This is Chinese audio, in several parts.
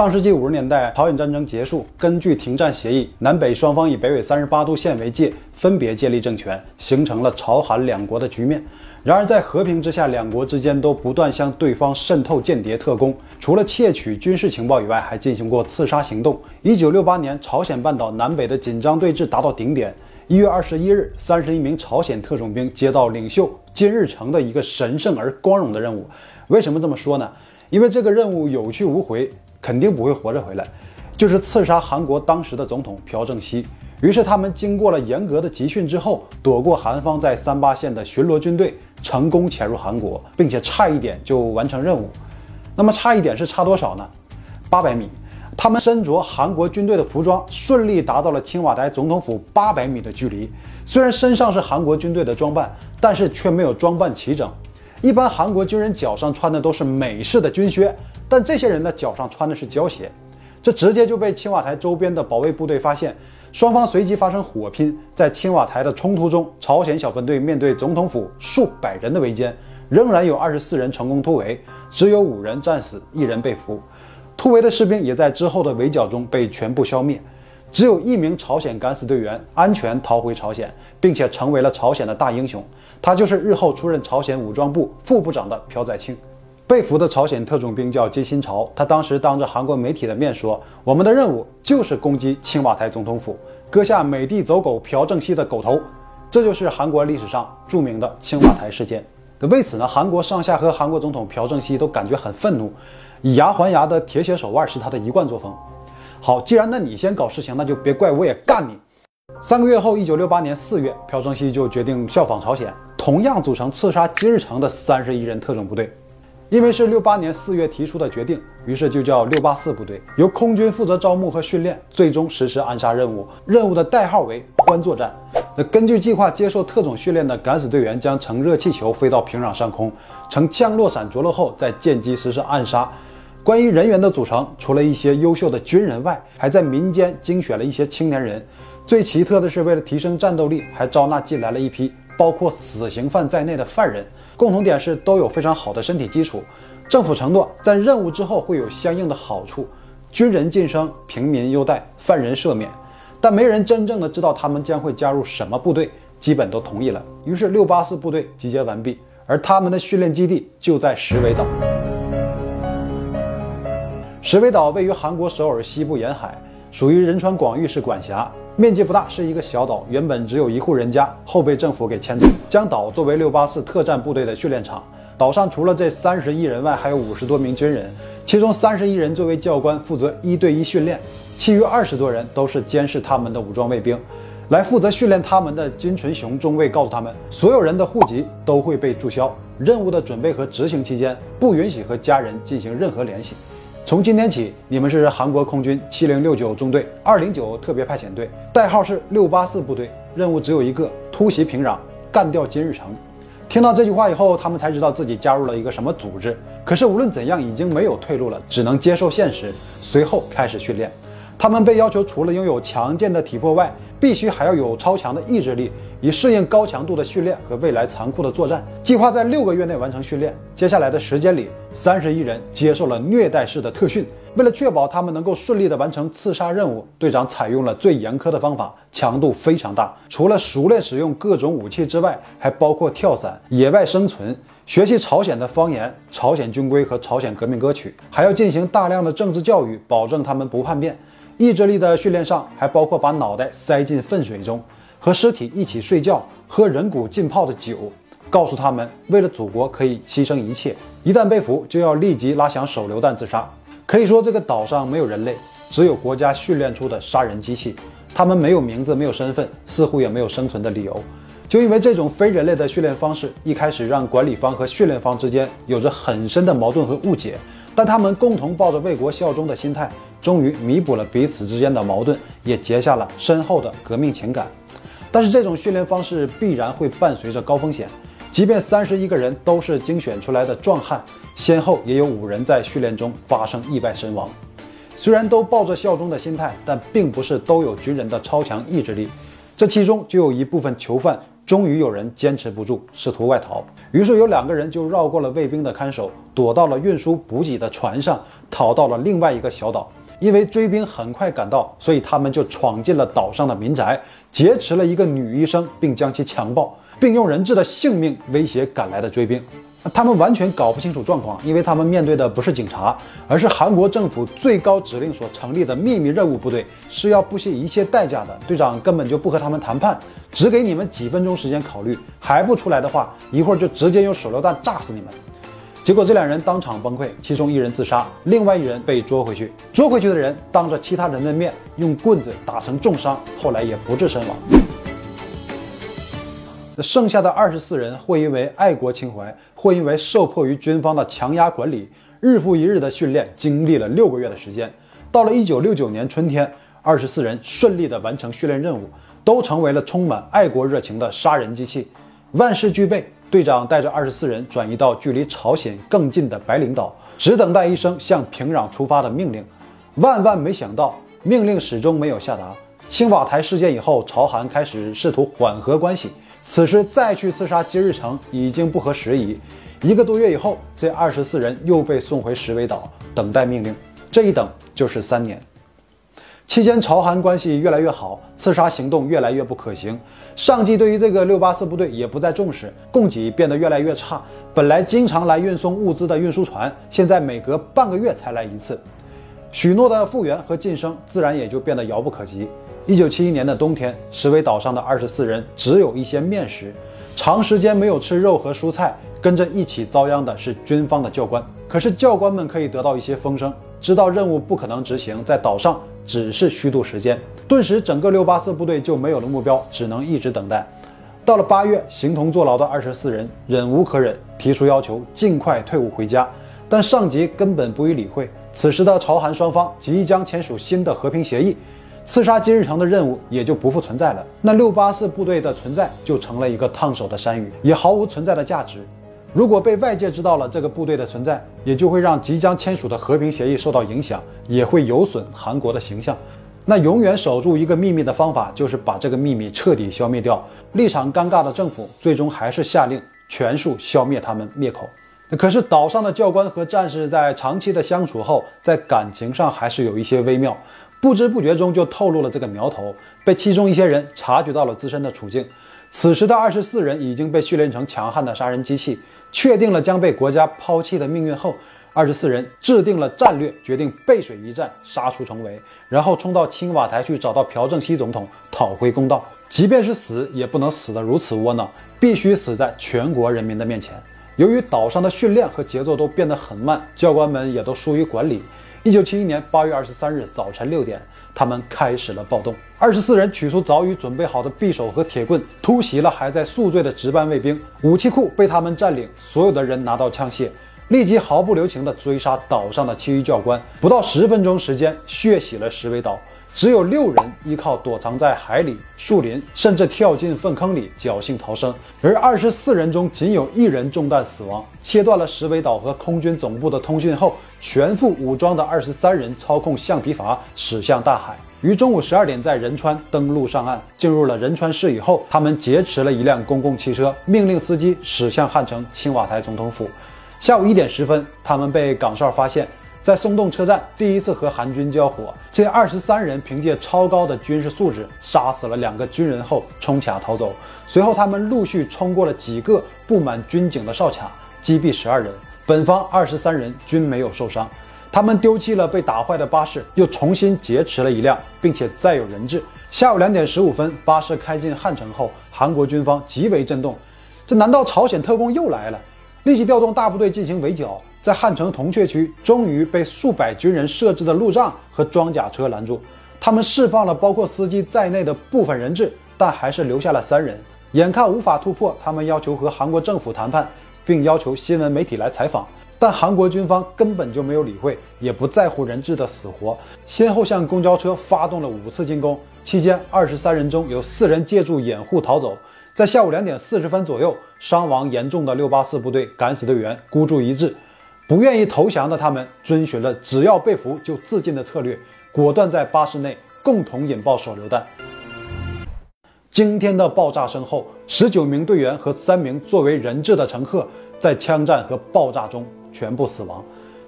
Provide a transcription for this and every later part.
上世纪五十年代，朝鲜战争结束，根据停战协议，南北双方以北纬三十八度线为界，分别建立政权，形成了朝韩两国的局面。然而，在和平之下，两国之间都不断向对方渗透间谍特工，除了窃取军事情报以外，还进行过刺杀行动。一九六八年，朝鲜半岛南北的紧张对峙达到顶点。一月二十一日，三十一名朝鲜特种兵接到领袖金日成的一个神圣而光荣的任务。为什么这么说呢？因为这个任务有去无回，肯定不会活着回来，就是刺杀韩国当时的总统朴正熙。于是他们经过了严格的集训之后，躲过韩方在三八线的巡逻军队，成功潜入韩国，并且差一点就完成任务。那么差一点是差多少呢？八百米。他们身着韩国军队的服装，顺利达到了青瓦台总统府八百米的距离。虽然身上是韩国军队的装扮，但是却没有装扮齐整。一般韩国军人脚上穿的都是美式的军靴，但这些人的脚上穿的是胶鞋。这直接就被青瓦台周边的保卫部队发现。双方随即发生火拼，在青瓦台的冲突中，朝鲜小分队面对总统府数百人的围歼，仍然有二十四人成功突围，只有五人战死，一人被俘。突围的士兵也在之后的围剿中被全部消灭，只有一名朝鲜敢死队员安全逃回朝鲜，并且成为了朝鲜的大英雄。他就是日后出任朝鲜武装部副部长的朴载庆。被俘的朝鲜特种兵叫金新朝，他当时当着韩国媒体的面说：“我们的任务就是攻击青瓦台总统府，割下美帝走狗朴正熙的狗头。”这就是韩国历史上著名的青瓦台事件。为此呢，韩国上下和韩国总统朴正熙都感觉很愤怒，以牙还牙的铁血手腕是他的一贯作风。好，既然那你先搞事情，那就别怪我也干你。三个月后，一九六八年四月，朴正熙就决定效仿朝鲜，同样组成刺杀金日成的三十一人特种部队。因为是六八年四月提出的决定，于是就叫六八四部队，由空军负责招募和训练，最终实施暗杀任务。任务的代号为“欢作战”。那根据计划，接受特种训练的敢死队员将乘热气球飞到平壤上空，乘降落伞着陆后，再见机实施暗杀。关于人员的组成，除了一些优秀的军人外，还在民间精选了一些青年人。最奇特的是，为了提升战斗力，还招纳进来了一批包括死刑犯在内的犯人。共同点是都有非常好的身体基础，政府承诺在任务之后会有相应的好处，军人晋升，平民优待，犯人赦免，但没人真正的知道他们将会加入什么部队，基本都同意了。于是六八四部队集结完毕，而他们的训练基地就在石尾岛。石尾岛位于韩国首尔西部沿海。属于仁川广域市管辖，面积不大，是一个小岛。原本只有一户人家，后被政府给迁走，将岛作为六八四特战部队的训练场。岛上除了这三十一人外，还有五十多名军人，其中三十一人作为教官负责一对一训练，其余二十多人都是监视他们的武装卫兵。来负责训练他们的金纯雄中尉告诉他们，所有人的户籍都会被注销，任务的准备和执行期间不允许和家人进行任何联系。从今天起，你们是韩国空军七零六九中队二零九特别派遣队，代号是六八四部队，任务只有一个：突袭平壤，干掉金日成。听到这句话以后，他们才知道自己加入了一个什么组织。可是无论怎样，已经没有退路了，只能接受现实。随后开始训练。他们被要求除了拥有强健的体魄外，必须还要有超强的意志力，以适应高强度的训练和未来残酷的作战。计划在六个月内完成训练。接下来的时间里，三十一人接受了虐待式的特训。为了确保他们能够顺利地完成刺杀任务，队长采用了最严苛的方法，强度非常大。除了熟练使用各种武器之外，还包括跳伞、野外生存、学习朝鲜的方言、朝鲜军规和朝鲜革命歌曲，还要进行大量的政治教育，保证他们不叛变。意志力的训练上还包括把脑袋塞进粪水中，和尸体一起睡觉，喝人骨浸泡的酒，告诉他们为了祖国可以牺牲一切，一旦被俘就要立即拉响手榴弹自杀。可以说这个岛上没有人类，只有国家训练出的杀人机器。他们没有名字，没有身份，似乎也没有生存的理由。就因为这种非人类的训练方式，一开始让管理方和训练方之间有着很深的矛盾和误解。但他们共同抱着为国效忠的心态。终于弥补了彼此之间的矛盾，也结下了深厚的革命情感。但是这种训练方式必然会伴随着高风险，即便三十一个人都是精选出来的壮汉，先后也有五人在训练中发生意外身亡。虽然都抱着效忠的心态，但并不是都有军人的超强意志力。这其中就有一部分囚犯终于有人坚持不住，试图外逃。于是有两个人就绕过了卫兵的看守，躲到了运输补给的船上，逃到了另外一个小岛。因为追兵很快赶到，所以他们就闯进了岛上的民宅，劫持了一个女医生，并将其强暴，并用人质的性命威胁赶来的追兵。他们完全搞不清楚状况，因为他们面对的不是警察，而是韩国政府最高指令所成立的秘密任务部队，是要不惜一切代价的。队长根本就不和他们谈判，只给你们几分钟时间考虑，还不出来的话，一会儿就直接用手榴弹炸死你们。结果这两人当场崩溃，其中一人自杀，另外一人被捉回去。捉回去的人当着其他人的面用棍子打成重伤，后来也不治身亡。那剩下的二十四人，会因为爱国情怀，或因为受迫于军方的强压管理，日复一日的训练，经历了六个月的时间。到了一九六九年春天，二十四人顺利的完成训练任务，都成为了充满爱国热情的杀人机器。万事俱备。队长带着二十四人转移到距离朝鲜更近的白领岛，只等待一声向平壤出发的命令。万万没想到，命令始终没有下达。青瓦台事件以后，朝韩开始试图缓和关系。此时再去刺杀金日成已经不合时宜。一个多月以后，这二十四人又被送回石尾岛，等待命令。这一等就是三年。期间，朝韩关系越来越好，刺杀行动越来越不可行。上级对于这个六八四部队也不再重视，供给变得越来越差。本来经常来运送物资的运输船，现在每隔半个月才来一次。许诺的复员和晋升自然也就变得遥不可及。一九七一年的冬天，石尾岛上的二十四人只有一些面食，长时间没有吃肉和蔬菜。跟着一起遭殃的是军方的教官。可是教官们可以得到一些风声，知道任务不可能执行，在岛上。只是虚度时间，顿时整个六八四部队就没有了目标，只能一直等待。到了八月，形同坐牢的二十四人忍无可忍，提出要求尽快退伍回家，但上级根本不予理会。此时的朝韩双方即将签署新的和平协议，刺杀金日成的任务也就不复存在了。那六八四部队的存在就成了一个烫手的山芋，也毫无存在的价值。如果被外界知道了这个部队的存在，也就会让即将签署的和平协议受到影响，也会有损韩国的形象。那永远守住一个秘密的方法，就是把这个秘密彻底消灭掉。立场尴尬的政府最终还是下令全数消灭他们灭口。可是岛上的教官和战士在长期的相处后，在感情上还是有一些微妙，不知不觉中就透露了这个苗头，被其中一些人察觉到了自身的处境。此时的二十四人已经被训练成强悍的杀人机器。确定了将被国家抛弃的命运后，二十四人制定了战略，决定背水一战，杀出重围，然后冲到青瓦台去找到朴正熙总统讨回公道。即便是死，也不能死得如此窝囊，必须死在全国人民的面前。由于岛上的训练和节奏都变得很慢，教官们也都疏于管理。一九七一年八月二十三日早晨六点。他们开始了暴动，二十四人取出早已准备好的匕首和铁棍，突袭了还在宿醉的值班卫兵。武器库被他们占领，所有的人拿到枪械，立即毫不留情地追杀岛上的其余教官。不到十分钟时间，血洗了石围岛。只有六人依靠躲藏在海里、树林，甚至跳进粪坑里侥幸逃生，而二十四人中仅有一人中弹死亡。切断了石尾岛和空军总部的通讯后，全副武装的二十三人操控橡皮筏驶向大海，于中午十二点在仁川登陆上岸。进入了仁川市以后，他们劫持了一辆公共汽车，命令司机驶向汉城青瓦台总统府。下午一点十分，他们被岗哨发现。在松洞车站第一次和韩军交火，这二十三人凭借超高的军事素质杀死了两个军人后冲卡逃走。随后，他们陆续冲过了几个布满军警的哨卡，击毙十二人。本方二十三人均没有受伤。他们丢弃了被打坏的巴士，又重新劫持了一辆，并且载有人质。下午两点十五分，巴士开进汉城后，韩国军方极为震动。这难道朝鲜特工又来了？立即调动大部队进行围剿。在汉城铜雀区，终于被数百军人设置的路障和装甲车拦住。他们释放了包括司机在内的部分人质，但还是留下了三人。眼看无法突破，他们要求和韩国政府谈判，并要求新闻媒体来采访。但韩国军方根本就没有理会，也不在乎人质的死活，先后向公交车发动了五次进攻。期间，二十三人中有四人借助掩护逃走。在下午两点四十分左右，伤亡严重的六八四部队敢死队员孤注一掷。不愿意投降的他们，遵循了只要被俘就自尽的策略，果断在巴士内共同引爆手榴弹。惊天的爆炸声后，十九名队员和三名作为人质的乘客在枪战和爆炸中全部死亡。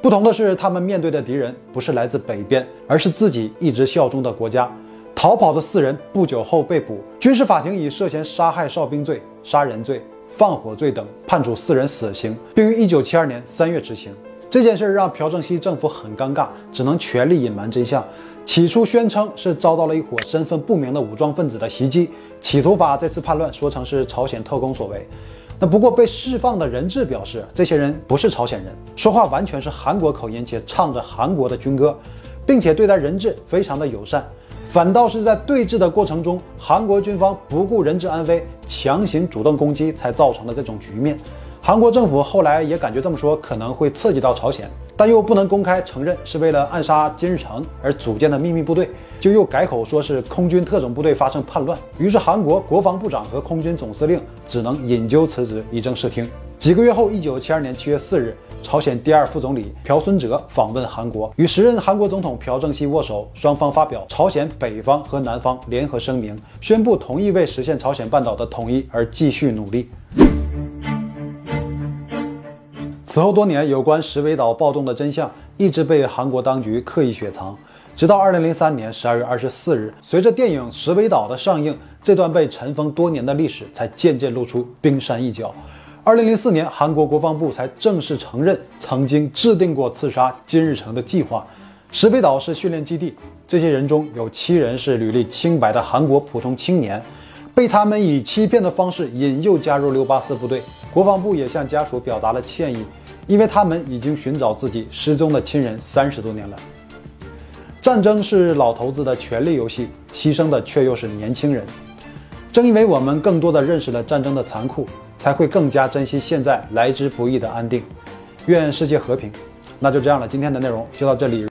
不同的是，他们面对的敌人不是来自北边，而是自己一直效忠的国家。逃跑的四人不久后被捕，军事法庭以涉嫌杀害哨兵罪、杀人罪、放火罪等判处四人死刑，并于一九七二年三月执行。这件事让朴正熙政府很尴尬，只能全力隐瞒真相。起初宣称是遭到了一伙身份不明的武装分子的袭击，企图把这次叛乱说成是朝鲜特工所为。那不过被释放的人质表示，这些人不是朝鲜人，说话完全是韩国口音，且唱着韩国的军歌，并且对待人质非常的友善。反倒是在对峙的过程中，韩国军方不顾人质安危，强行主动攻击，才造成了这种局面。韩国政府后来也感觉这么说可能会刺激到朝鲜，但又不能公开承认是为了暗杀金日成而组建的秘密部队，就又改口说是空军特种部队发生叛乱。于是韩国国防部长和空军总司令只能引咎辞职，以正视听。几个月后，一九七二年七月四日，朝鲜第二副总理朴孙哲访问韩国，与时任韩国总统朴正熙握手，双方发表朝鲜北方和南方联合声明，宣布同意为实现朝鲜半岛的统一而继续努力。此后多年，有关石围岛暴动的真相一直被韩国当局刻意雪藏，直到二零零三年十二月二十四日，随着电影《石围岛》的上映，这段被尘封多年的历史才渐渐露出冰山一角。二零零四年，韩国国防部才正式承认曾经制定过刺杀金日成的计划。石围岛是训练基地，这些人中有七人是履历清白的韩国普通青年，被他们以欺骗的方式引诱加入六八四部队。国防部也向家属表达了歉意。因为他们已经寻找自己失踪的亲人三十多年了。战争是老头子的权力游戏，牺牲的却又是年轻人。正因为我们更多的认识了战争的残酷，才会更加珍惜现在来之不易的安定。愿世界和平。那就这样了，今天的内容就到这里。